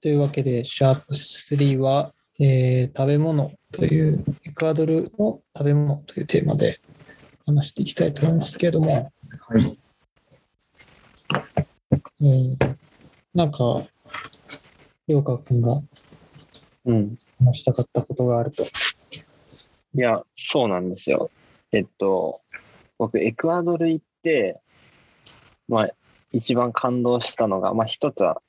というわけで、シャープ3は、えー食べ物という、エクアドルの食べ物というテーマで話していきたいと思いますけれども、はい。えーなんか、りょうかくんがうん。話したかったことがあると。いや、そうなんですよ。えっと、僕、エクアドル行って、まあ、一番感動したのが、まあ、一つは、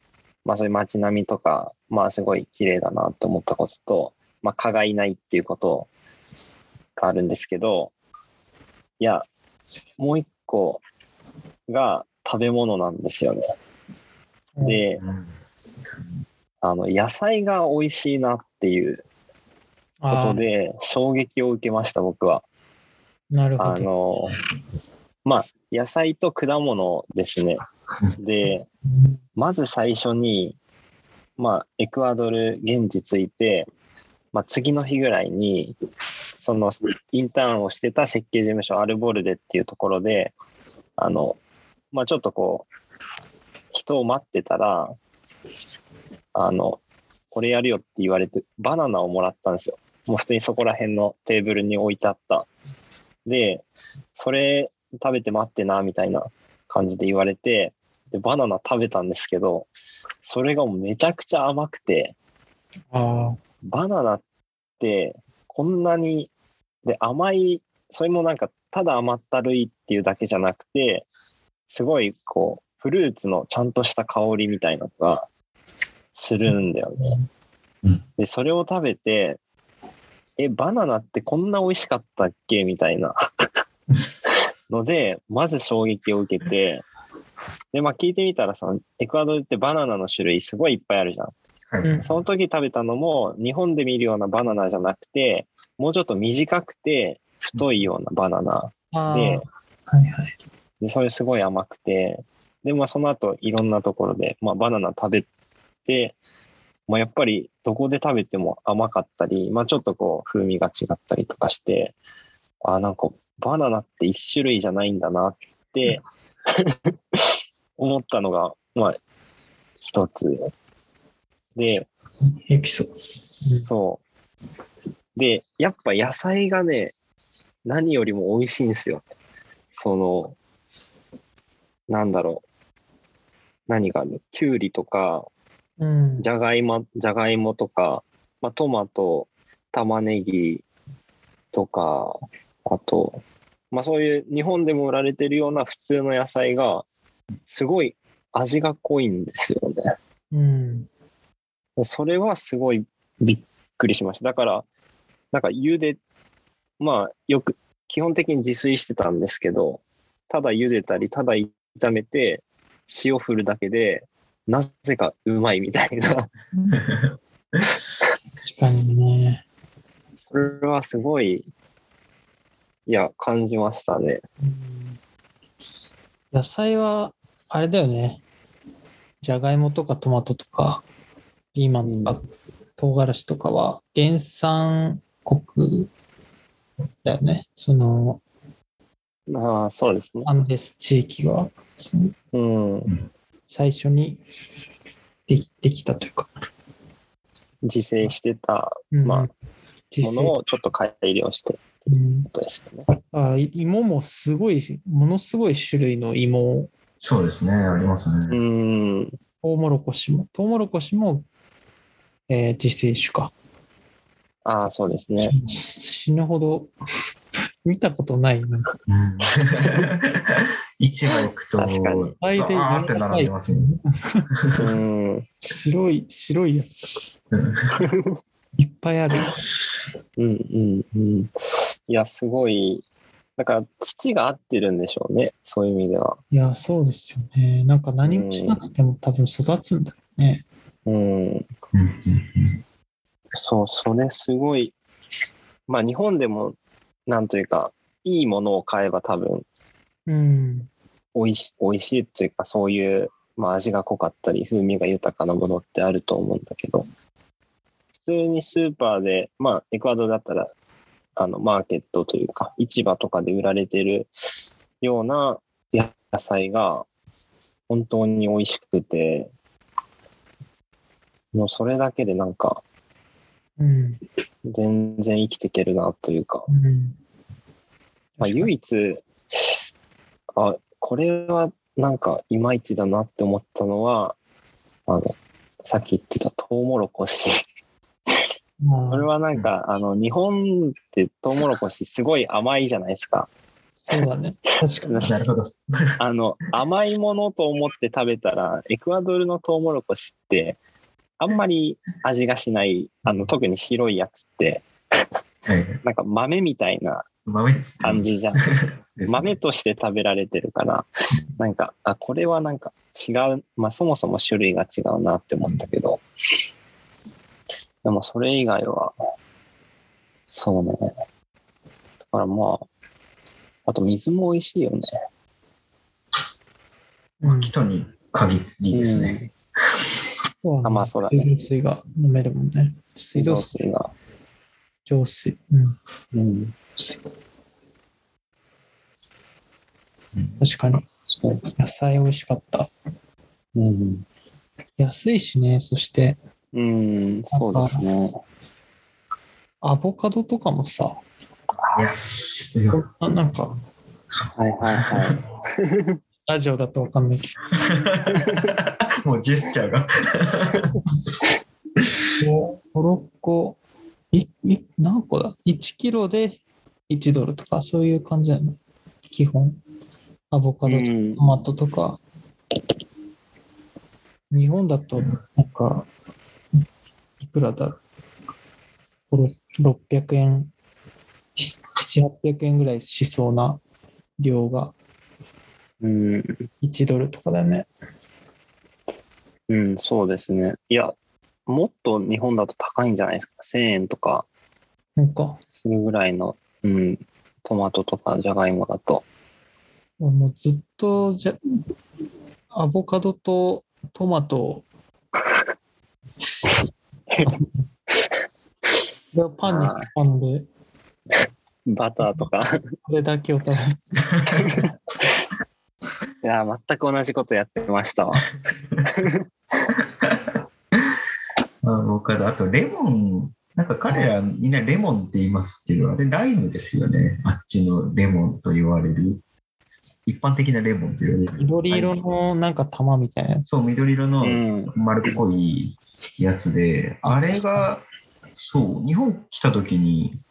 まあ、そういう街並みとか、まあ、すごい綺麗だなと思ったことと、まあ、蚊がいないっていうことがあるんですけど、いや、もう一個が食べ物なんですよね。で、うんあの、野菜が美味しいなっていうこああ、とで、衝撃を受けました、僕は。あなるほど。の、まあ、野菜と果物ですね。で、まず最初に、まあ、エクアドル現地着いて、まあ、次の日ぐらいに、そのインターンをしてた設計事務所アルボルデっていうところで、あの、まあ、ちょっとこう、人を待ってたら、あの、これやるよって言われて、バナナをもらったんですよ。もう普通にそこら辺のテーブルに置いてあった。で、それ食べて待ってな、みたいな感じで言われて、で、バナナ食べたんですけど、それがもうめちゃくちゃ甘くて、あバナナってこんなに、で、甘い、それもなんかただ甘ったるいっていうだけじゃなくて、すごいこう、フルーツのちゃんとした香りみたいなのがするんだよね。うん。で、それを食べて、え、バナナってこんな美味しかったっけ？みたいなので、まず衝撃を受けて、で、まあ聞いてみたらさ、エクアドルってバナナの種類すごいいっぱいあるじゃん。はい。うんその時食べたのも日本で見るようなバナナじゃなくて、もうちょっと短くて太いようなバナナあ、で、はいはい。でそれすごい甘くて、で、まあその後いろんなところで、まあバナナ食べて、まあやっぱりどこで食べても甘かったり、まあちょっとこう風味が違ったりとかして、あなんかバナナって一種類じゃないんだなって思ったのが、まあ一つ。で、エピソード。そう。で、やっぱ野菜がね、何よりも美味しいんですよ。その、なんだろう。何があるきゅうりとか、うん。じゃがいも、じゃがいもとか、まあ、トマト、玉ねぎとか、あと、まあそういう日本でも売られてるような普通の野菜が、すごい味が濃いんですよね。うん。それはすごいびっくりしました。だから、なんか茹で、まあよく、基本的に自炊してたんですけど、ただ茹でたり、ただ炒めて、塩振るだけで、なぜかうまいみたいな、確かにね。それはすごい、いや、感じましたね。うん野菜は、あれだよね。じゃがいもとかトマトとか、ピーマンとか、唐辛子とかは、原産国だよね。その、ああ、そうですね。アンデス地域が、そのうん。最初にできできたというか、自生してたうんまあものをちょっっと改良してうんことですよね。あい芋もすごい、ものすごい種類の芋をそうですね、ありますうね。ん。トウモロコシも、トウモロコシも、えー自生種か。ああ、そうですね。死ぬほど見たことない。なんか、うん市場行くと、確かに大体あーって並んでますね。うん。白い、白いやつうんいっぱいある。うんうんうん。いや、すごい。だから、土が合ってるんでしょうね。そういう意味では。いや、そうですよね。なんか何もしなくても多分育つんだろうね。うん。そう、それすごい。まあ、日本でも、なんというか、いいものを買えば多分、うん。美味し美味しいというか、そういう、まあ、味が濃かったり、風味が豊かなものってあると思うんだけど、普通にスーパーで、まあ、エクアドルだったら、あの、マーケットというか、市場とかで売られてるような野菜が、本当に美味しくて、もうそれだけでなんか、うん。全然生きていけるなというか、うん。まあ、唯一、あ、これはなんかいまいちだなって思ったのは、あの、さっき言ってたトウモロコシ。まあそれはなんか、あの、日本ってトウモロコシすごい甘いじゃないですか。そうだね。確かに。なるほど。あの、甘いものと思って食べたら、エクアドルのトウモロコシって、あんまり味がしない、あの、特に白いやつって、はい。なんか豆みたいな。感じじゃん。豆として食べられてるから、なんか、あ、これはなんか違う、まあそもそも種類が違うなって思ったけど、でもそれ以外は、そうね。だからまあ、あと水も美味しいよね。うん。人に限りですね。そうあまあそうだね水道水が飲めるもんね。水道水、水が。浄水。うん。うん。確かに。野菜美味しかった。うん。安いしね。そして、うん、そうですね。アボカドとかもさ、あなんか、はいはいはい。ラジオだとわかんないけ もうジェスチャーが。ど、5、6個、い、い、何個だ ?1 キロで1ドルとか、そういう感じなの基本。アボカドとうんトマトとか。日本だと、なんか、いくらだろう？これ600円、7、800円ぐらいしそうな量がうん、1ドルとかだね。うん、そうですね。いや、もっと日本だと高いんじゃないですか？1000円とかなんか、するぐらいの、うん、トマトとかじゃがいもだと。もうずっとじゃ、アボカドとトマトれをパンに挟んで、バターとか。これだけを食べて、いや、全く同じことやってましたわ。アボカド、あとレモン、なんか彼らみんなレモンって言いますけど、あれライムですよね。あっちのレモンと言われる。一般的なレモンと言われる。緑色のなんか玉みたいな。そう、緑色のうん。丸っこいやつで、ああれが、そう、日本来た時に、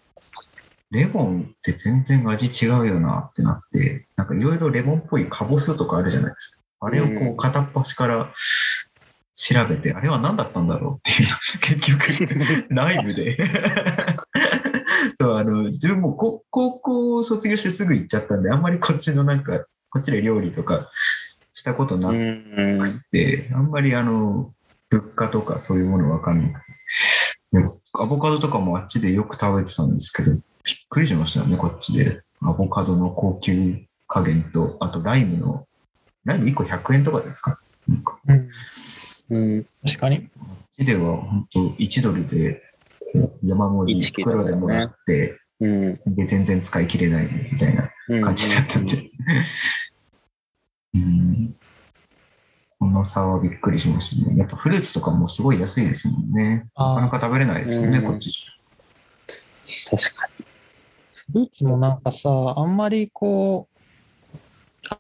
レモンって全然味違うよなってなって、なんかいろいろレモンっぽいカボスとかあるじゃないですか。あれをこううん片っ端から調べて、あれは何だったんだろうっていう、結局、ライブで。そう、あの、自分もこ高校を卒業してすぐ行っちゃったんで、あんまりこっちのなんか、こっちで料理とかしたことなうくん。で、あんまりあの、物価とかそういうものわかんなくて。でアボカドとかもあっちでよく食べてたんですけど、びっくりしましたよね、こっちで。アボカドの高級加減と、あとライムの、ライム1個100円とかですか？なんか、こうん、うん。確かに。っちでは本当1ドルで山盛り1キロだよね袋でもらって、うん。で、全然使い切れないみたいなうん感じだったんで。うん。この差はびっくりしましたね。やっぱフルーツとかもすごい安いですもんね。なかなあか食べれないですよね、うんこっちじ確かフルーツもなんかさ、あんまりこう、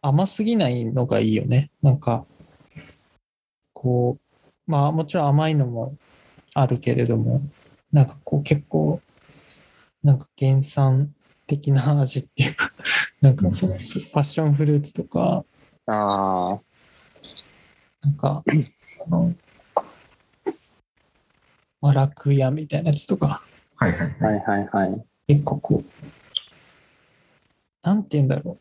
甘すぎないのがいいよね。なんか、こう、まあもちろん甘いのもあるけれども、なんかこう結構、なんか原産的な味っていうか、なんかそのパッションフルーツとか、に。ああ。なんか、あの、マラクヤみたいなやつとか、ゃはいはい。はいはいはい。結構こう、なんて言うんだろ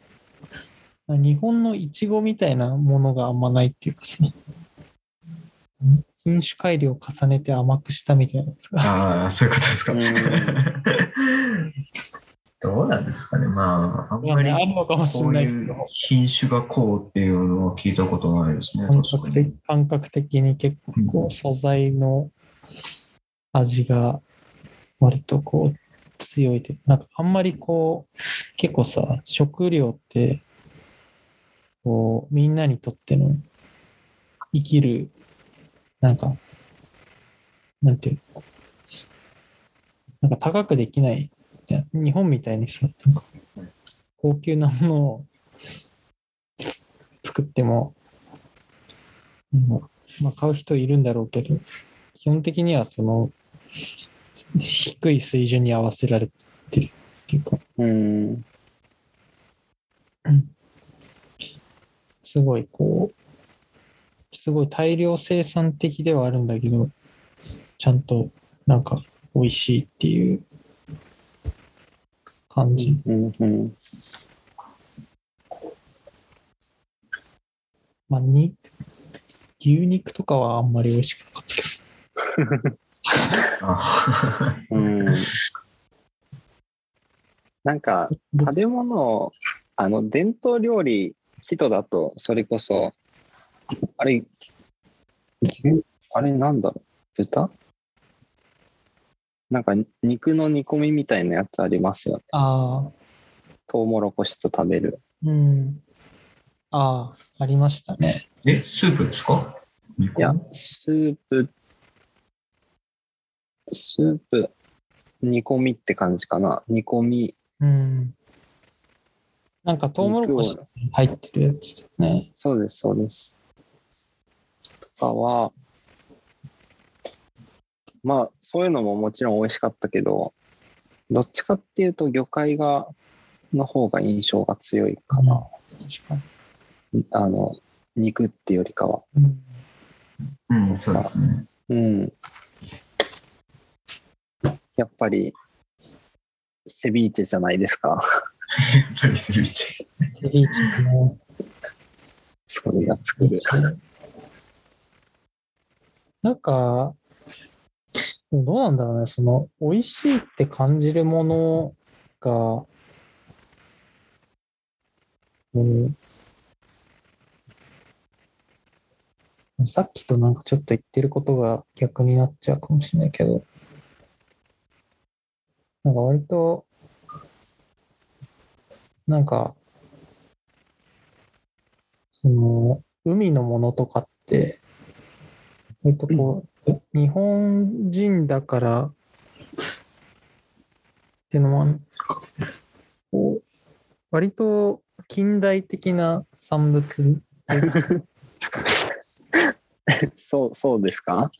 う。日本のイチゴみたいなものがあんまないっていうかさ、品種改良を重ねて甘くしたみたいなやつが。ああ、そういうことですか。うんどうなんですかね。まあ、あんまりあるのかもしこういうれないけど、品種がこうっていうのは聞いたことないですね。感覚的感覚的に結構素材の味が割とこう強いというなんかあんまりこう結構さ食料ってこうみんなにとっての生きるなんかなんていうのなんか高くできない。いや日本みたいにさ、なんか高級なものをつ作っても、うんまあ、買う人いるんだろうけど、基本的にはその低い水準に合わせられてるっていうか、うん。すごいこう、すごい大量生産的ではあるんだけど、ちゃんとなんか美味しいっていう感じ。うん。うん。まあ、に、牛肉とかはあんまり美味しくなかったけあ うん。なんか、ど。食べ物、あの、伝統料理、人だと、それこそ、あれ、牛あれなんだろう？豚？なんか、肉の煮込みみたいなやつありますよね。ああ、トウモロコシと食べる。うん。ああ、ありましたね。え、スープですか？いや、スープ、スープ、煮込みって感じかな。煮込み、うん。なんかトウモロコシ入ってるやつだよね。そうです、そうです。とかは、まあ、そういうのももちろん美味しかったけど、どっちかっていうと魚介が、の方が印象が強いかな。確かに。あの、肉っていうよりかは。うん。うん、そうですね。うん。やっぱり、セビーチェじゃないですか。やっぱりセビーチェ。セビーチェも それが作る。なんか、どうなんだろうね、その、美味しいって感じるものが、うん、さっきとなんかちょっと言ってることが逆になっちゃうかもしれないけど、なんか割と、なんか、その、海のものとかって、割とこう、日本人だからっていうの？も割と近代的な産物？そう、そうですか？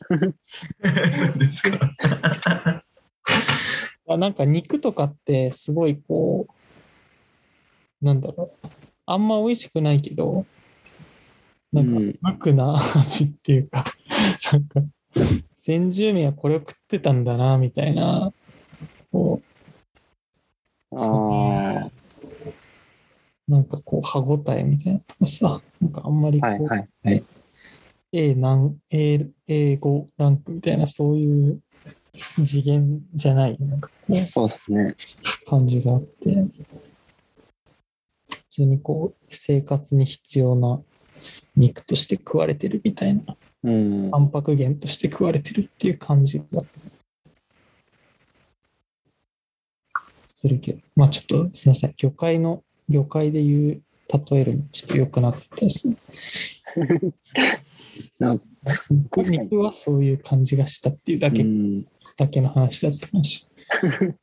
なんか肉とかってすごいこうなんだろう？あんま美味しくないけどなんかうん。無垢な味っていうかなんか先住民はこれを食ってたんだなみたいなこうああ、なんかこう歯ごたえみたいなとかさなんかあんまりこう、はいはいはい。A 何 A A5 ランクみたいなそういう次元じゃないなんかこうそうですね。感じがあって、普通にこう、生活に必要な肉として食われてるみたいな、うん。タンパク源として食われてるっていう感じがするけど、まあちょっとすみません、魚介の、魚介で言う、例えるのちょっと良くなかったですね。肉肉はそういう感じがしたっていうだけ、うんだけの話だったかもし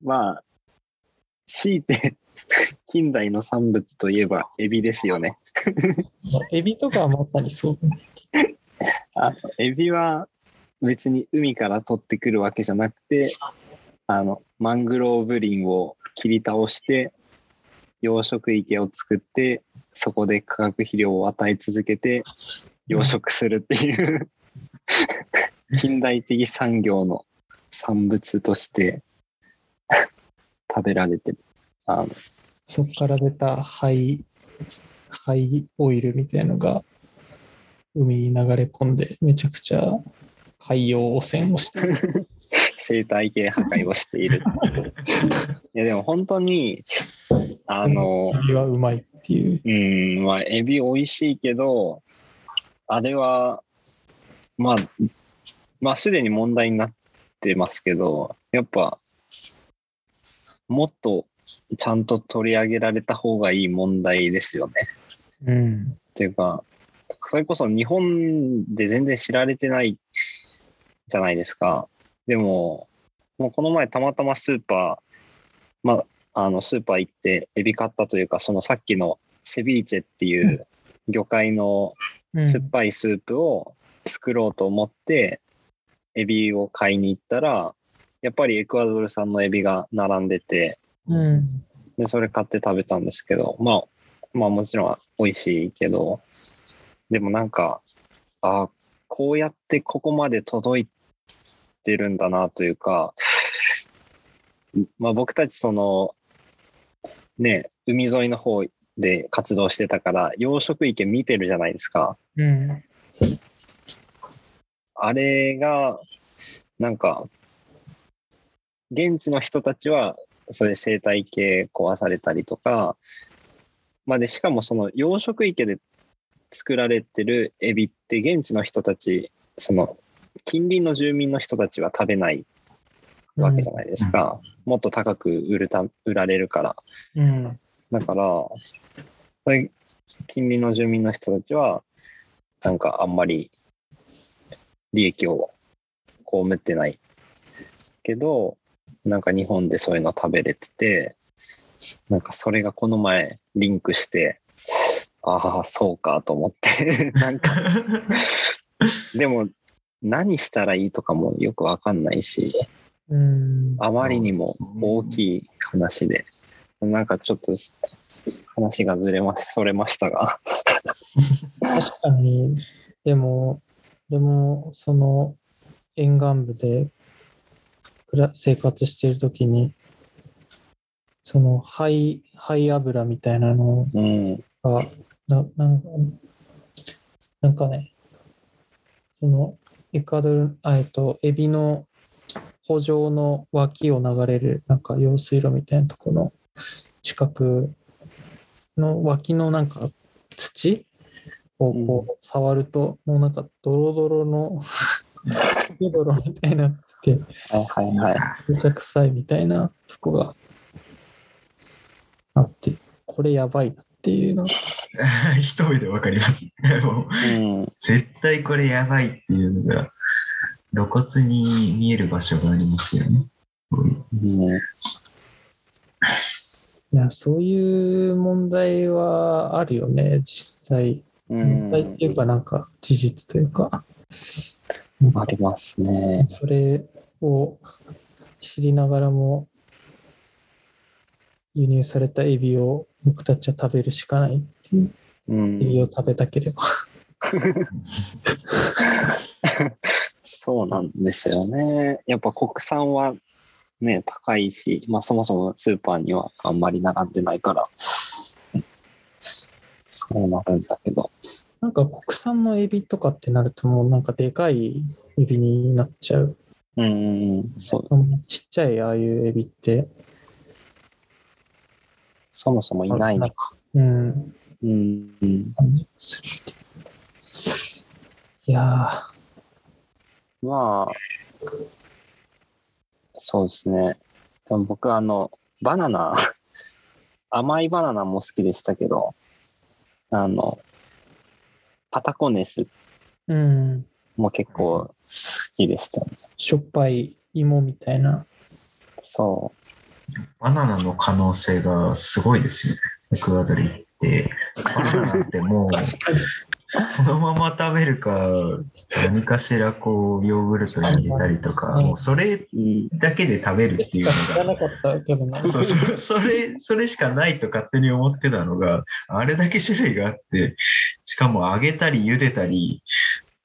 まあ、強いて近代の産物といえばエビですよね。エビとかはまさにそう。あエビは別に海から取ってくるわけじゃなくて、あの、マングローブ林を切り倒して、養殖池を作って、そこで化学肥料を与え続けて、養殖するっていう、近代的産業の産物として食べられてる。あのそこから出た灰、灰オイルみたいのが海に流れ込んで、めちゃくちゃ海洋汚染をしてる。生態系破壊をしている。いやでも本当に、あの、エビはうまいっていう。うん、まあ、エビ美味しいけど、あれは、まあ、まあ、すでに問題になってますけど、やっぱ、もっとちゃんと取り上げられた方がいい問題ですよね。うん。っていうか、それこそ日本で全然知られてないじゃないですか。でも、もうこの前たまたまスーパー、まあ、あのスーパー行ってエビ買ったというか、そのさっきのセビーチェっていう魚介のうん酸っぱいスープを作ろうと思って、エビを買いに行ったら、やっぱりエクアドル産のエビが並んでて、うん。で、それ買って食べたんですけど、まあ、まあもちろん美味しいけど、でもなんか、ああ、こうやってここまで届いてるんだなというか、まあ僕たちその、ね、海沿いの方で活動してたから、養殖池見てるじゃないですか。うん。あれが、なんか、現地の人たちは、それ生態系壊されたりとか、まあで、しかもその養殖池で作られてるエビって現地の人たち、その近隣の住民の人たちは食べないわけじゃないですか。もっと高く売るた売られるから。うん。だから、それ近隣の住民の人たちは、なんかあんまり利益を被ってないけど、なんか日本でそういうの食べれてて、なんかそれがこの前リンクして、ああ、そうかと思って、なんか、でも何したらいいとかもよくわかんないし、うん。あまりにも大きい話で、なんかちょっと話がずれまし、それましたが。確かに、でも、でも、その沿岸部で生活しているときに、その灰、灰油みたいなのうん。が、ななんかなんかね、そのエクアドル、あえっと、エビの補助の脇を流れる、なんか用水路みたいなところの近くの脇のなんか土をこう触ると、もうなんかドロドロの ドロみたいになはいはいはい。めちゃ臭いみたいなとこがあって、これやばいなっていうの。一目でわかります。もううん。絶対これやばいっていうのが露骨に見える場所がありますよね。こうんいや、そういう問題はあるよね、実際。うん問題っていうか、なんか事実というか、ありますね。それを知りながらも、輸入されたエビを僕たちは食べるしかないっていう、うんエビを食べたければ。そうなんですよね。やっぱ国産はね、高いし、まあそもそもスーパーにはあんまり並んでないから、そうなるんだけど。なんか国産のエビとかってなるともうなんかでかいエビになっちゃう。うんそう。ちっちゃいああいうエビって。そもそもいないのか。うん。うんいやまあ、そうですね。でも僕あの、バナナ、甘いバナナも好きでしたけど、あの、パタコネスー、うん。も結構好きでしたね。しょっぱい芋みたいな。そバナナの可能性がすごいですよね。エクアドル行って。バナナってもう、そのまま食べるか、何かしらこう、ヨーグルトに入れたりとか、うんもうそれう。うん。だけで食べるっていうしか知らのなかったけどな。が、そうそうそれ、それしかないと勝手に思ってたのが、あれだけ種類があって、しかも揚げたり茹でたり、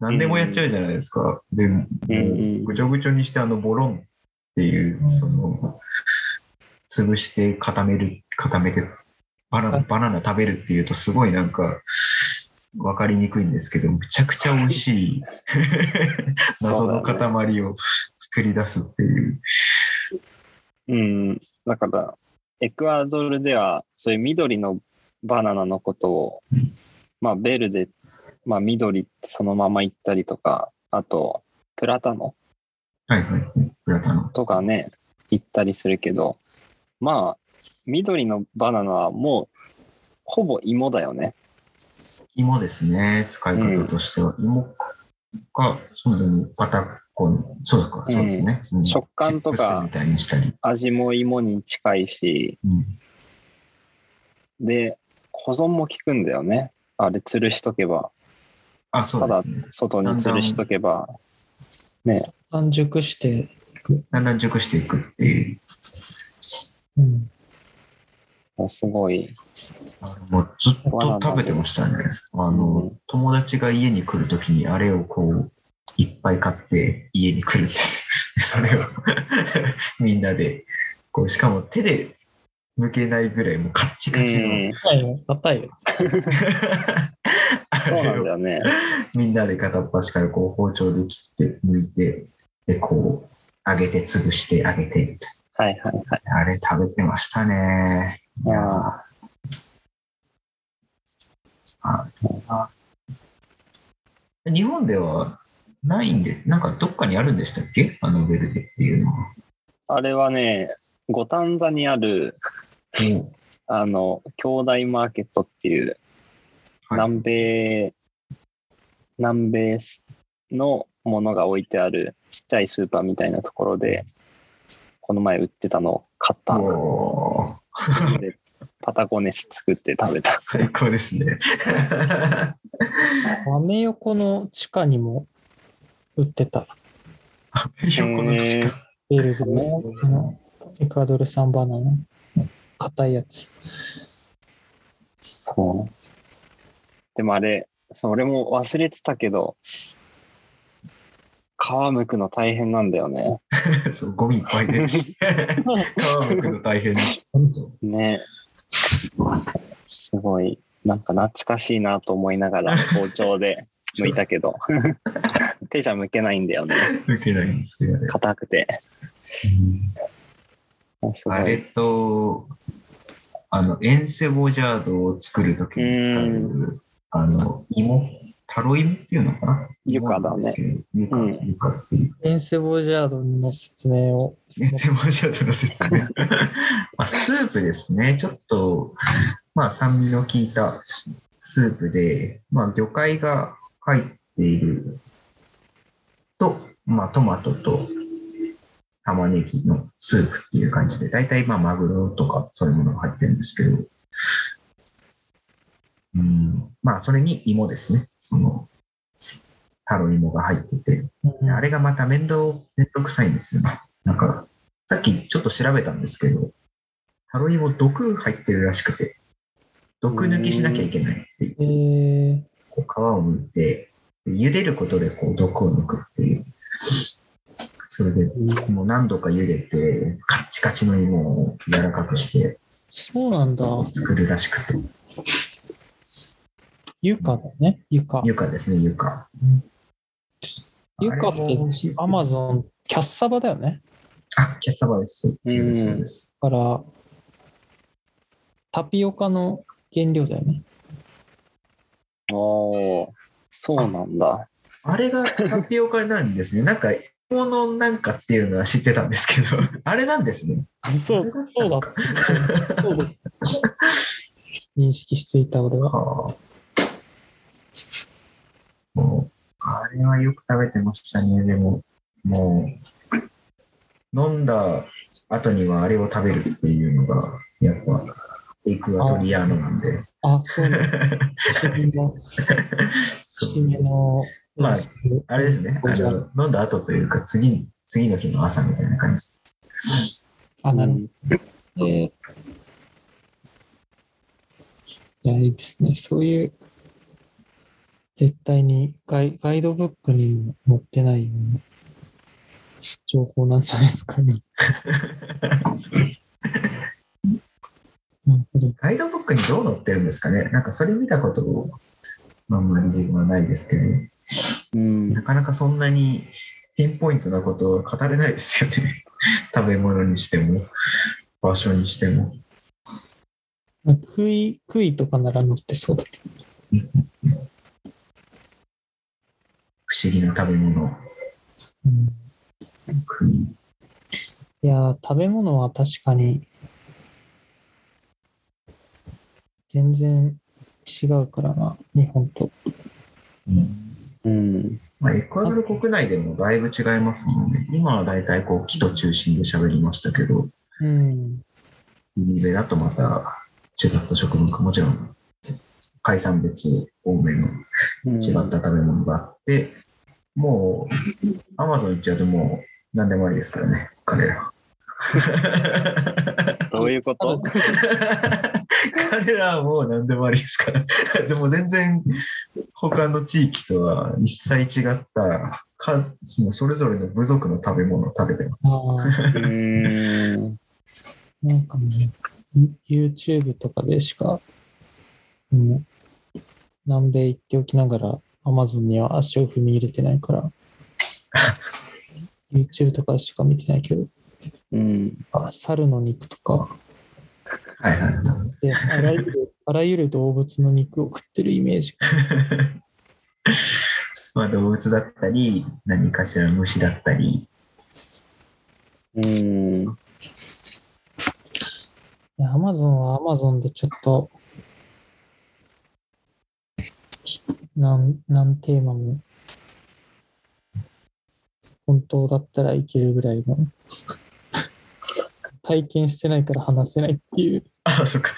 何でもやっちゃうじゃないですか。で、ぐちょぐちょにしてあのボロンっていうう、んその、潰して固める、固めて、バナナ、バナナ食べるっていうとすごいなんか、わかりにくいんですけど、めちゃくちゃ美味しい 謎の塊を作り出すっていう。うん。だから、エクアドルでは、そういう緑のバナナのことを、まあ、ベルで、まあ、緑ってそのまま言ったりとか、あと、プラタノはいはい。プラタノ。とかね、言ったりするけど、まあ、緑のバナナはもう、ほぼ芋だよね。芋ですね、使い方としては。芋か、そうだね、パタコン、そうか、そうですね。うん食感とか。味も芋に近いし、うんで、保存も効くんだよね。あれ、吊るしとけば、あ、そうですね。外に吊るしとけば、ね、完熟していく。だんだん熟していくっていう。うん。もうすごい、もうずっと食べてましたね。あの、うん友達が家に来るときにあれをこう、いっぱい買って家に来るんですよ。それを みんなで、こう、しかも手で剥けないぐらいもうカッチカチの、うん硬いよ、硬いよ。あ そうなんだよね。みんなで片っ端からこう包丁で切って剥いて、で、こう、揚げて潰して揚げてみたいはいはいはい。な。あれ食べてましたね。いやーああ日本ではないんで、なんかどっかにあるんでしたっけ？あのベルデっていうのは。あれはね、五反田にある、あの、兄弟マーケットっていう、はい南米、南米のものが置いてあるちっちゃいスーパーみたいなところで、この前売ってたのを買った。でパタゴネス作って食べた。最高ですね。アメ横の地下にも売ってた。横のへー近くベルエクアドル産バナナの硬いやつ。そう。でもあれ、俺も忘れてたけど、皮むくの大変なんだよね。そうゴミいっぱい出るし。皮むくの大変。ね。すごい、なんか懐かしいなと思いながら包丁で剥いたけど、手じゃ剥けないんだよね。受けないんですよね。硬くて。すごあれい。と、あの、エンセボジャードを作るときに使える、あの、芋、タロイモっていうのかな？ユカだね。ユカ、うんユカっていう。エンセボジャードの説明を。エンセボジャードの説明。まあ、スープですね。ちょっと、まあ、酸味の効いたスープで、まあ、魚介が入っていると、まあ、トマトと玉ねぎのスープっていう感じで、大体まあマグロとかそういうものが入ってるんですけど、うん、まあそれに芋ですね。その、タロイモが入ってて、うんあれがまた面倒、面倒くさいんですよね。なんか、さっきちょっと調べたんですけど、タロイモ毒入ってるらしくて、毒抜きしなきゃいけないっていうえー、こう皮を剥いて、茹でることでこう毒を抜くっていう。それで、もう何度か茹でて、カッチカチの芋を柔らかくしてそうなんだ。作るらしくて、ユカだね。ユカ。ユカですね、ユカ。ユカってアマゾン、キャッサバだよね。あ、キャッサバです。そうです、そうです。だから、タピオカの原料だよね。おーそうなんだ。あれがタピオカになるんですね。なんか、芋のなんかっていうのは知ってたんですけど、あれなんですね。そう、あれそうだったのか。そうだ。認識していた俺は。はあもう、あれはよく食べてましたね。でも、もう、飲んだ後にはあれを食べるっていうのが、やっぱ、エクアトリアーノなんで。あ、そうだ。締めの、締めの、まああれですね。あの飲んだ後というか、次、次の日の朝みたいな感じ。あ、なるほど。えーいや、いいですね。そういう、絶対にガイガイドブックにも載ってないような情報なんじゃないですかね。なるほど。ガイドブックにどう載ってるんですかね。なんかそれ見たことを、あんまり自分はないですけど、うん。なかなかそんなにピンポイントなことを語れないですよね。食べ物にしても、場所にしても。まあクイ、クイとかなら載ってそうだけど。不思議な食べ物。うんいやー、食べ物は確かに、全然違違うからな、日本と。うん。まあ、エクアドル国内でもだいぶ違いますもんね。今は大体こう、木と中心で喋りましたけど、うん。海辺だとまた違った食文化、もちろん海産物多めの違った食べ物があって、もう、アマゾン行っちゃうともう何でもありですからね、彼ら。どういうこと？彼らはもう何でもありですから。でも全然他の地域とは一切違ったかそのそれぞれの部族の食べ物を食べてます。なんかね、YouTube とかでしか、うん、南米行っておきながら、Amazon には足を踏み入れてないから、YouTube とかでしか見てないけど、うん。あ猿の肉とか、はいはい。であらゆる、あらゆる動物の肉を食ってるイメージ。まあ動物だったり、何かしらの虫だったり、うん。いや、Amazon は Amazon でちょっと、なん、なんテーマも、本当だったらいけるぐらいの、体験してないから話せないっていう、あ、そっか。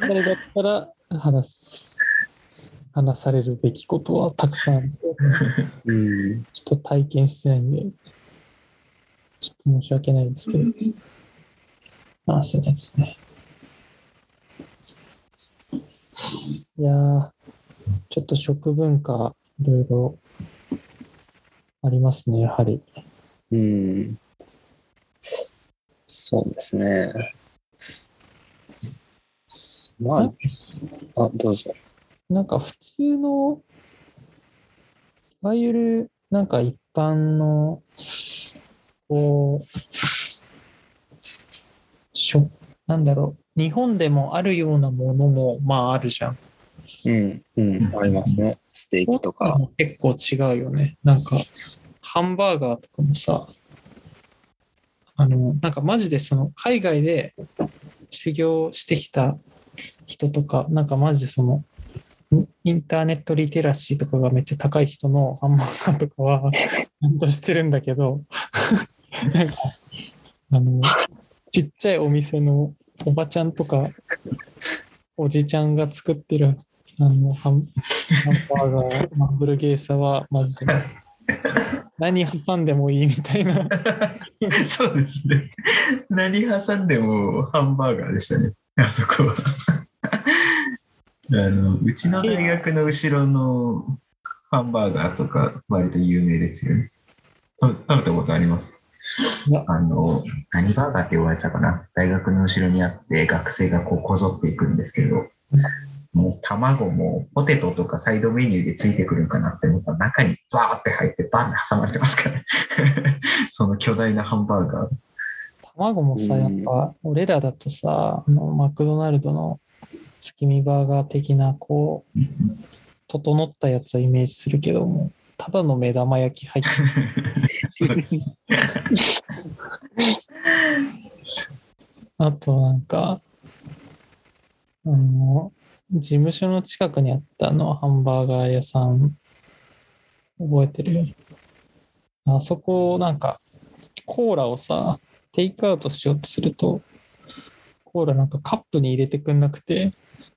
本来だったら話す、話されるべきことはたくさんあるんですけど、うん。ちょっと体験してないんで、ちょっと申し訳ないですけど、話せないですね。いやー、ちょっと食文化、いろいろありますね、やはり。うん。そうですね。まあ、あ、どうぞ。なんか普通の、いわゆるなんか一般の、こう、しょ、なんだろう、日本でもあるようなものも、まああるじゃん。うん。うん。ありますね。ステーキとか。結構違うよね。なんか、ハンバーガーとかもさ、あの、なんかマジでその、海外で修行してきた人とか、なんかマジでその、イインターネットリテラシーとかがめっちゃ高い人のハンバーガーとかは、ちゃんとしてるんだけど、なんか、あの、ちっちゃいお店のおばちゃんとか、おじちゃんが作ってる、あの、ハンバーガー、ハンブルゲーサは、マジで、何挟んでもいいみたいな。そうですね。何挟んでもハンバーガーでしたね。あそこは。あのうちの大学の後ろのハンバーガーとか割と有名ですよね。食べたことあります？あの、何バーガーって言われてたかな？大学の後ろにあって学生がこうこぞっていくんですけど、もう卵もポテトとかサイドメニューでついてくるんかなって思ったら中にザーって入ってバンって挟まれてますからね。その巨大なハンバーガー。卵もさ、やっぱ、俺らだとさ、あのマクドナルドの月見バーガー的な、こう、整ったやつをイメージするけども、ただの目玉焼き入ってる。あとなんか、あの、事務所の近くにあったあのハンバーガー屋さん、覚えてるあそこ、なんか、コーラをさ、テイクアウトしようとすると、コーラなんかカップに入れてくんなくて、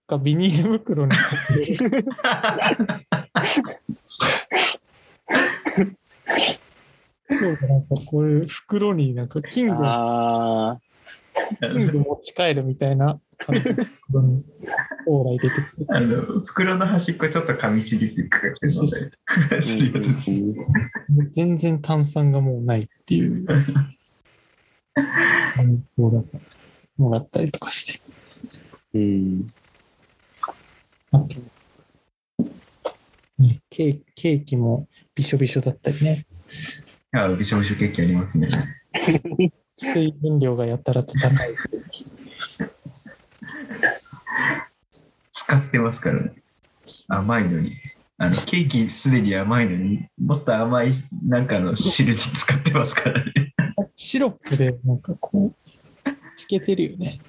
かビニール袋に。入ってなんかこういう袋になんかキング、ああ、キング持ち帰るみたいな感じで袋にコーラ入れてくる。あの袋の端っこちょっと噛みちぎってくるのそうそうで、全然炭酸がもうないっていう。あのコーラがもらったりとかして。うん。あと、ね、ケーケーキもびしょびしょだったりね。あびしょびしょケーキありますね。水分量がやたらと高い。使ってますからね。甘いのに。あのケーキすでに甘いのにもっと甘いなんかの汁に使ってますからね。シロップでなんかこう、つけてるよね。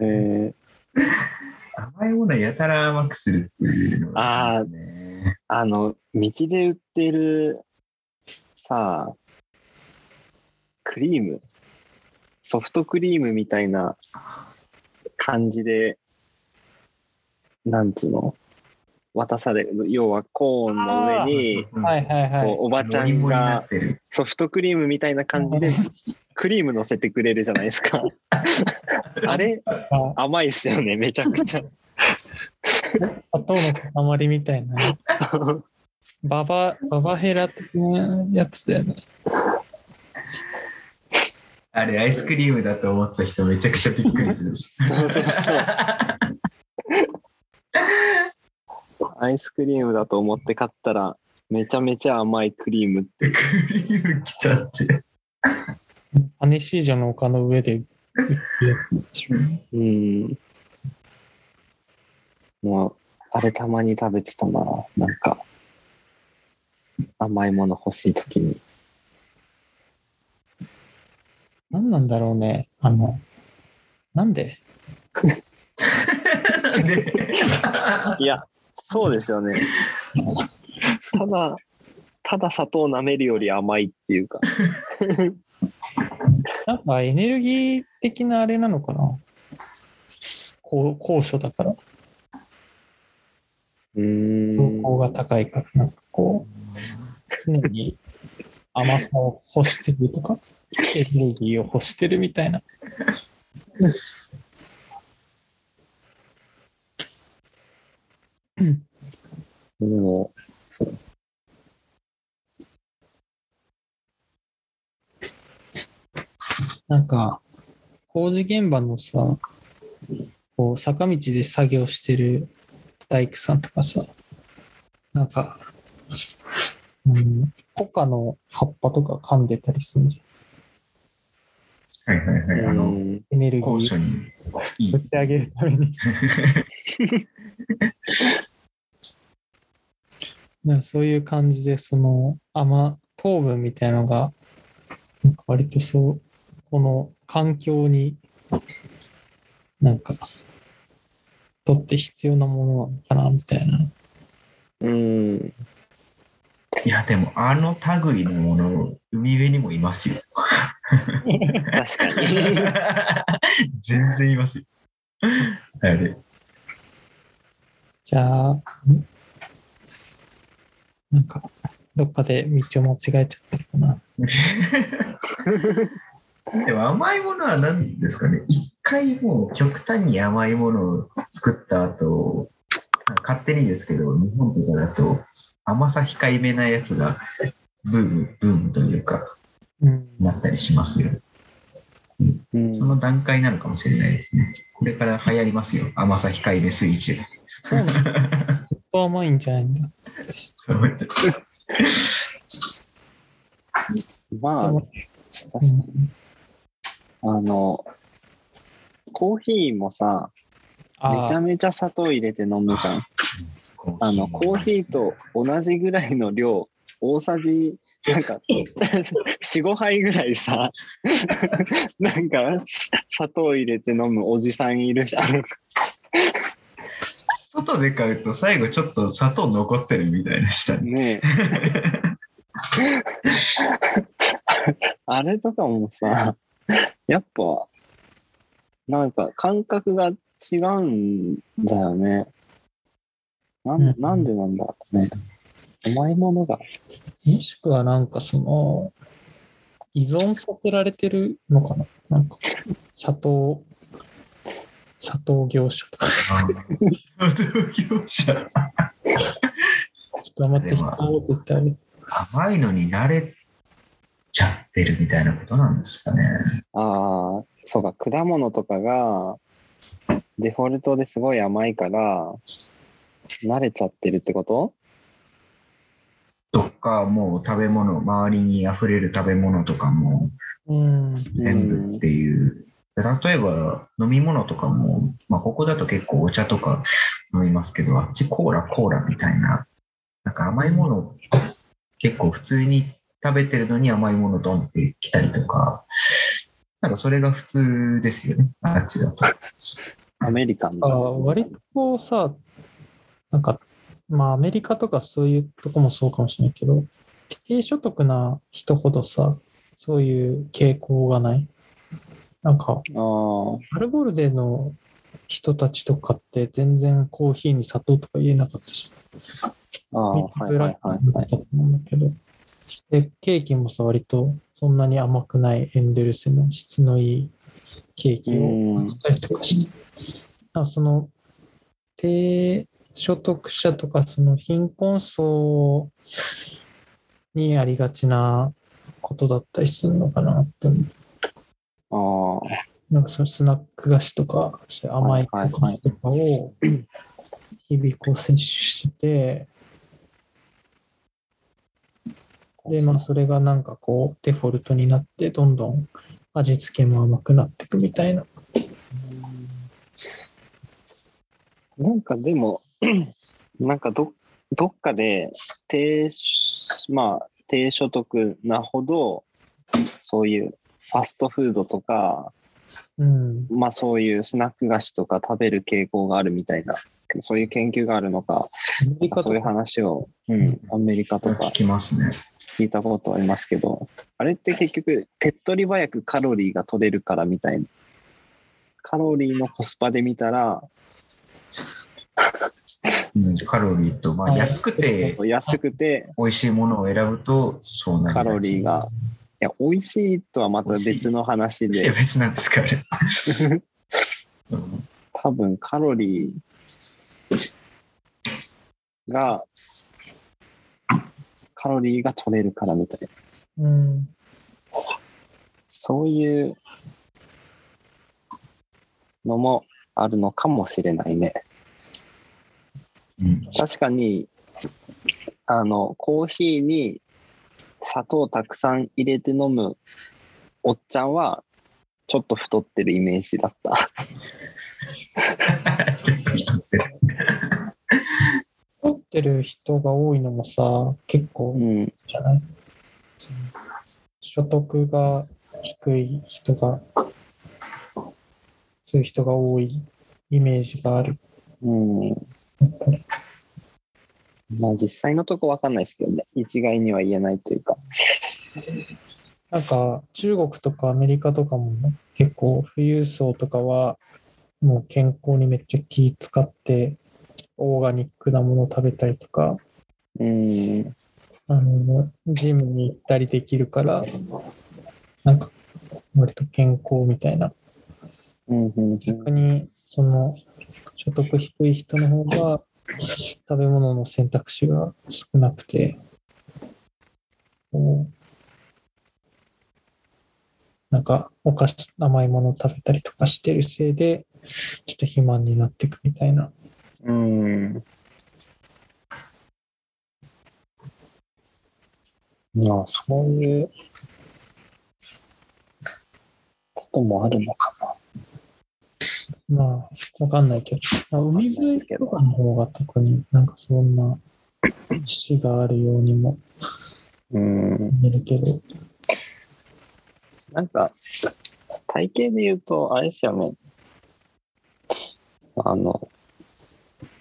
えー、ものやたら甘くするっていうのが、ね、あの、道で売ってる、さあ、クリーム、ソフトクリームみたいな感じで、なんつうの？渡される、要はコーンの上に、はいはいはこうい。おばちゃんがソフトクリームみたいな感じで、クリーム乗せてくれるじゃないですか。あれ、あ甘いっすよね、めちゃくちゃ。砂糖の塊みたいな。ババ、ババヘラ的なやつだよね。あれ、アイスクリームだと思ってた人めちゃくちゃびっくりするでしそうそうそう。アイスクリームだと思って買ったら、めちゃめちゃ甘いクリーム。ょ。クリーム来たって。パネシージョの丘の上で売ってるやつでしょ。うん。もう、あれたまに食べてたな。なんか、甘いもの欲しいときに。何なんだろうね。あの、なんで？で？いや、そうですよね。ただ、ただ砂糖を舐めるより甘いっていうか。なんかエネルギー的なあれなのかな？高高所だから。うーん。標高が高いから、なんかこう、常に甘さを欲してるとか、エネルギーを欲してるみたいな。でも、なんか、工事現場のさ、こう、坂道で作業してる大工さんとかさ、なんか、うん、コカの葉っぱとか噛ん。でたりするん。じゃはいはいはい。あの、エネルギー高所にいいぶ。ち上げるために。なそういう感じで、その甘、糖分みたいなのが、なん。か割とそう、この環境に、なん。か、とって必要なものなのかな、みたいな。うん。いや、でも、あの類のもの、海辺にもいますよ。確かに。全然いますよ。あれ。じゃあ、んなんか、どっかで道を間違えちゃったのかな。でも甘いものは何ですかね一回もう極端に甘いものを作った後、勝手にですけど、日本とかだと甘さ控えめなやつがブーム、ブームというか、うん。なったりしますよ。うんその段階なのかもしれないですね。これから流行りますよ。甘さ控えめスイッチ。そうなんだ。ずっと甘いんじゃないんだ。まあ、確かにあの、コーヒーもさ、めちゃあめちゃ砂糖入れて飲むじゃん。あの、コーヒーと同じぐらいの量、大さじ、なんか、4、5杯ぐらいさ、なんか、砂糖入れて飲むおじさんいるじゃん。外で買うと最後ちょっと砂糖残ってるみたいな下に。ねえ。あれとかもさ、やっぱ、なんか感覚が違うんだよね。なうんんなんでなんだね。甘いものが。もしくはなんかその、依存させられてるのかな？なんか、砂糖、砂糖業者とか。業者ちょっとあんま適当なこと言ってあげて。甘いのに慣れちゃってるみたいなことなんですかね。ああ、そうか、果物とかが、デフォルトですごい甘いから、慣れちゃってるってこと？とか、もう食べ物、周りに溢れる食べ物とかもうん。全部っていう。例えば飲み物とかも、まあ、ここだと結構お茶とか飲みますけど、あっちコーラ、コーラみたいな、なんか甘いもの結構普通に食べてるのに甘いものドンってきたりとか、なんかそれが普通ですよね、あっちだと。アメリカンだ。あ割とさ、なんか、まあアメリカとかそういうとこもそうかもしれないけど、低所得な人ほどさ、そういう傾向がない。なんか、アルゴルデの人たちとかって全然コーヒーに砂糖とか言えなかったし、ああ、ミはいはいはいはい。クだったと思うんだけど、で、ケーキもさ、割とそんなに甘くないエンデルスの質のいいケーキを買ったりとかして、その低所得者とかその貧困層にありがちなことだったりするのかなって思う。ああ、なんかそのスナック菓子とか、甘いお菓子とかを日々こう摂取して、で、まあそれがなんかこうデフォルトになって、どんどん味付けも甘くなっていくみたいな。なんかでも、なんかどどっかで低,、まあ、低所得なほど、そういうファストフードとか、うん。まあそういうスナック菓子とか食べる傾向があるみたいな、そういう研究があるのか、アメリカそういう話を、うん、アメリカとか聞きますね。聞いたことありますけど、あれって結局、手っ取り早くカロリーが取れるからみたいな。カロリーのコスパで見たら、うん、カロリーと、まあ、あ安くて安くて美味しいものを選ぶと、そうなりカロリーが。いや、美味しいとはまた別の話いや、で、別なんですか、多分カロリーが、カロリーが取れるからみたいな。うん。そういうのもあるのかもしれないね。うん確かに、あの、コーヒーに砂糖たくさん入れて飲むおっちゃんは、ちょっと太ってるイメージだった。太ってる人が多いのもさ、結う構ん。じゃない？所得が低い人が、そういう人が多いイメージがある。うん。まあ実際のとこわかんないですけどね。一概には言えないというか。なんか中国とかアメリカとかも結構富裕層とかはもう健康にめっちゃ気使ってオーガニックなものを食べたりとかうん。あのジムに行ったりできるからなんか割と健康みたいなうん。うん。逆にその所得低い人の方が食べ物の選択肢が少なくてこうなんかお菓子甘いものを食べたりとかしてるせいでちょっと肥満になっていくみたいなうん。いや、そういうこともあるのか。まあわかんないけど、まあ、海沿いとかの方が特になんかそんな死があるようにもうん。見えるけどなんか、体型で言うと、あれですよね。あの、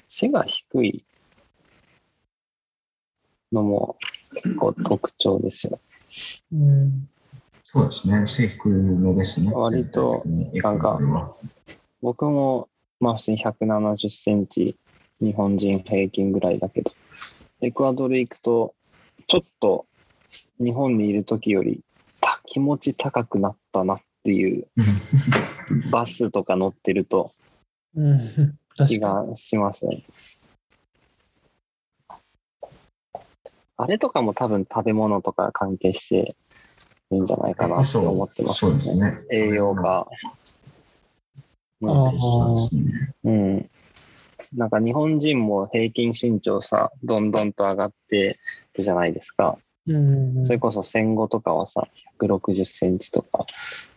背が低いのも結構特徴ですよ。うんそうですね。背低めですね。割となんか僕も、まあ普通に170センチ、日本人平均ぐらいだけど、エクアドル行くと、ちょっと日本にいる時よりた気持ち高くなったなっていう、バスとか乗ってるとうん気がしますよね。あれとかも多分食べ物とか関係していいんじゃないかなって思ってますね。ですね。栄養が。うんあそうですね。うん。なんか日本人も平均身長さ、どんどんと上がってるじゃないですか。にうんそれこそ戦後とかはさ、160センチとか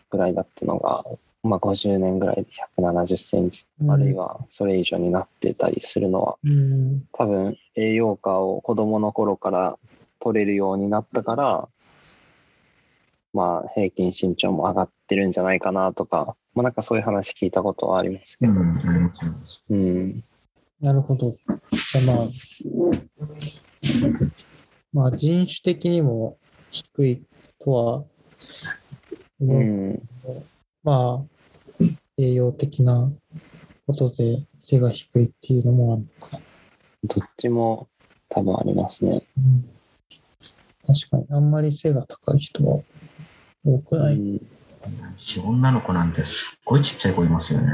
ぐらいだったのが、まあ50年ぐらいで170センチ、うんあるいはそれ以上になってたりするのは、うん多分栄養価を子供の頃から取れるようになったから、まあ平均身長も上がってるんじゃないかなとか、まあなんかそういう話聞いたことはありますけど。うん。うん。なるほど。まあ、まあ人種的にも低いとはう、ん。まあ、栄養的なことで背が低いっていうのもあるのか。どっちも多分ありますね。うん確かに、あんまり背が高い人は多くない。うん女の子なんてすっごいちっちゃい子いますよね。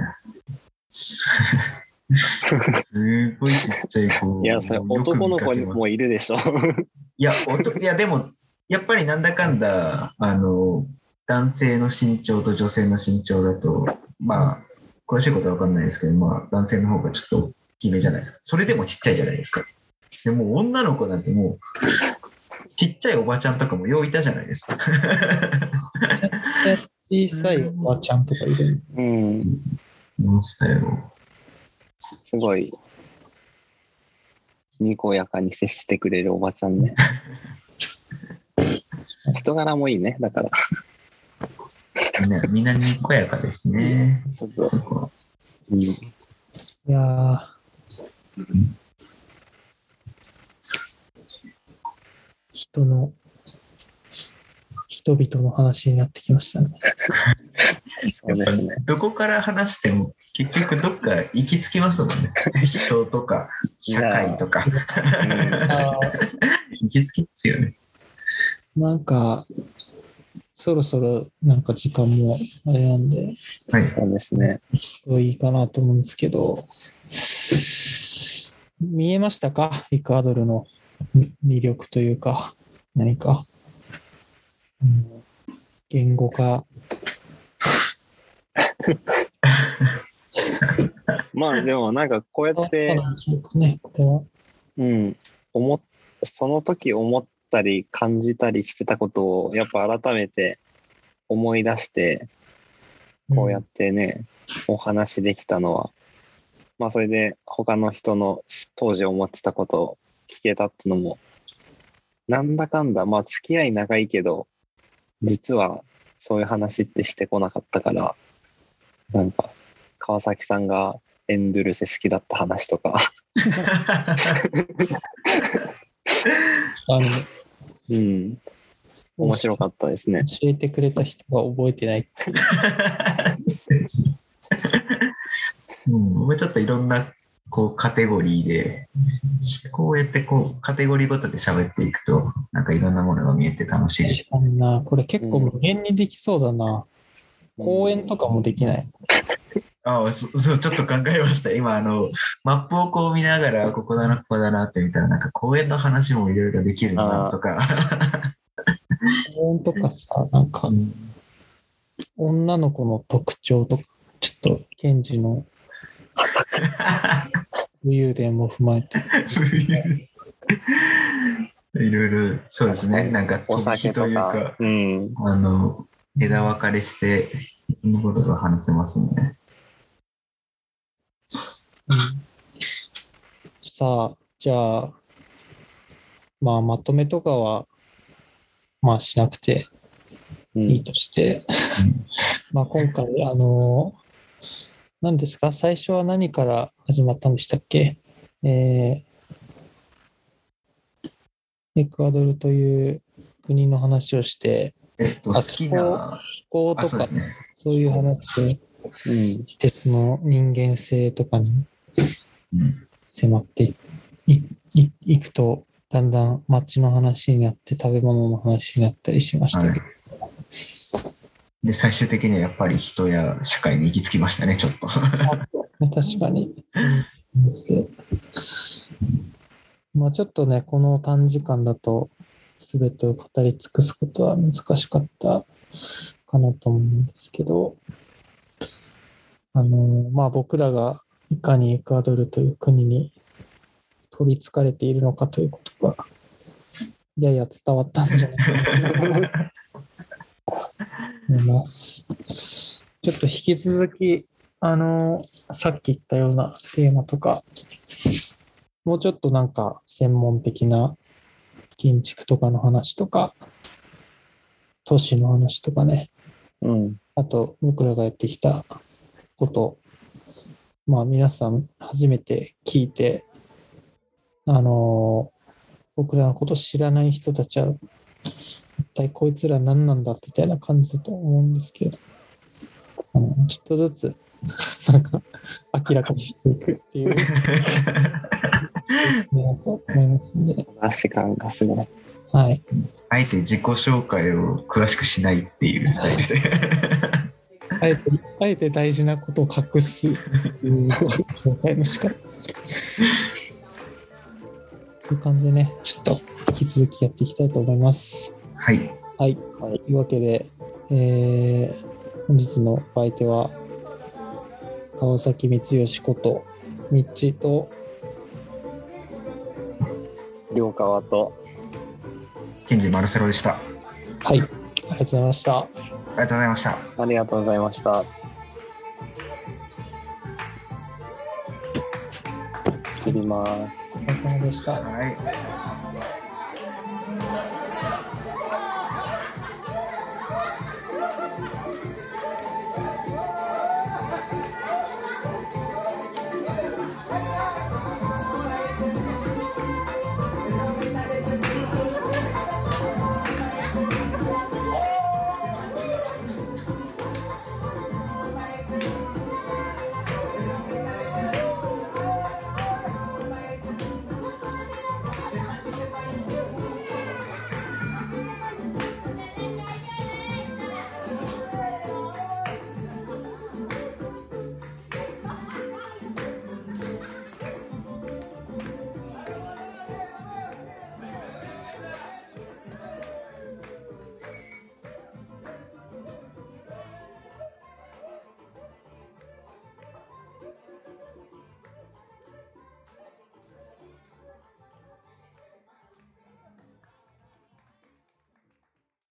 すごいちっちゃい子。いや、それ男の子にもいるでしょ。いや、いやでも、やっぱりなんだかんだ、あの、男性の身長と女性の身長だと、まあ、詳しいことは分かんないですけど、まあ、男性の方がちょっと大きめじゃないですか。それでもちっちゃいじゃないですか。でも、女の子なんてもう、ちっちゃいおばちゃんとかもよういたじゃないですか。小さいおばちゃんとかいる。うん。いましたよ。すごい、にこやかに接してくれるおばちゃんね。人柄もいいね、だから。みんな、みんなにこやかですね。そうそううん、いやー人の、人々の話になってきましたね。そうですね。どこから話しても、結局どっか行き着きますもんね。人とか、社会とか。あ行き着きですよね。ーなんか、そろそろなんか時間もあれなんで、はい。そうですね。いいかなと思うんですけど、見えましたか？エクアドルの魅力というか、何か？うん言語化。まあでもなんかこうやって、ね。うん、思っその時思ったり感じたりしてたことをやっぱ改めて思い出して、こうやってね、お話できたのは、まあそれで他の人の当時思ってたことを聞けたってのも、なんだかんだ、まあ付き合い長いけど、実はそういう話ってしてこなかったから、なんか川崎さんがエンドゥルセ好きだった話とか、あのうん、面白かったですね。教えてくれた人が覚えてないっていう。うん、もうちょっといろんなこうカテゴリーで、こうやってこうカテゴリーごとで喋っていくと、なんかいろんなものが見えて楽しいです。確かにな。これ結構無限にできそうだな。公演とかもできない。あ あ、そそう、ちょっと考えました。今、あの、マップをこう見ながら、ここだな、ここだなって見たら、なんか公園の話もいろいろできるなとか。公演とかさ、なんか女の子の特徴とか、ちょっと、ケンジの武勇伝も踏まえて。いろいろ、そうですね。なんか、お酒とというかか、、うん、あの、枝分かれして、いろんなことが話せますね。さあ、じゃあ、まあ、まとめとかは、まあ、しなくてうん。いいとして、まあ、今回、あの、何ですか？最初は何から始まったんでしたっけ？えーエクアドルという国の話をして、えっと、好きな、気候あ、とかそうね。いう話をうん、して、その人間性とかにうん迫っていいいくと、だんだん街の話になって食べ物の話になったりしましたけど、で、最終的にはやっぱり人や社会に行き着きましたね、ちょっと。確かに。まあちょっとね、この短時間だと全てを語り尽くすことは難しかったかなと思うんですけど、あの、まあ僕らがいかにエクアドルという国に取り憑かれているのかということが、やや伝わったんじゃないかなと思います。ちょっと引き続き、あの、さっき言ったようなテーマとか、もうちょっとなんか専門的な建築とかの話とか、都市の話とかね、うん。あと僕らがやってきたこと、まあ皆さん初めて聞いて、あのー僕らのこと知らない人たちは、一体こいつら何なんだみたいな感じだと思うんですけど、あのちょっとずつ、なんか明らかにしていくっていう、なと思いますんで、話感がすごい。はい。あえて自己紹介を詳しくしないっていうスタイルで。あえて、あえて大事なことを隠すっていう紹介の仕方でする。という感じでね、ちょっと引き続きやっていきたいと思います。はい。はい。はいというわけで、えー本日のお相手は、川崎光義こと、みっちと、両川と、ケンジマルセロでした。あはい。ありがとうございました。りがとうございました。ありがとうございました。お切ります。疲れ様でした。はい。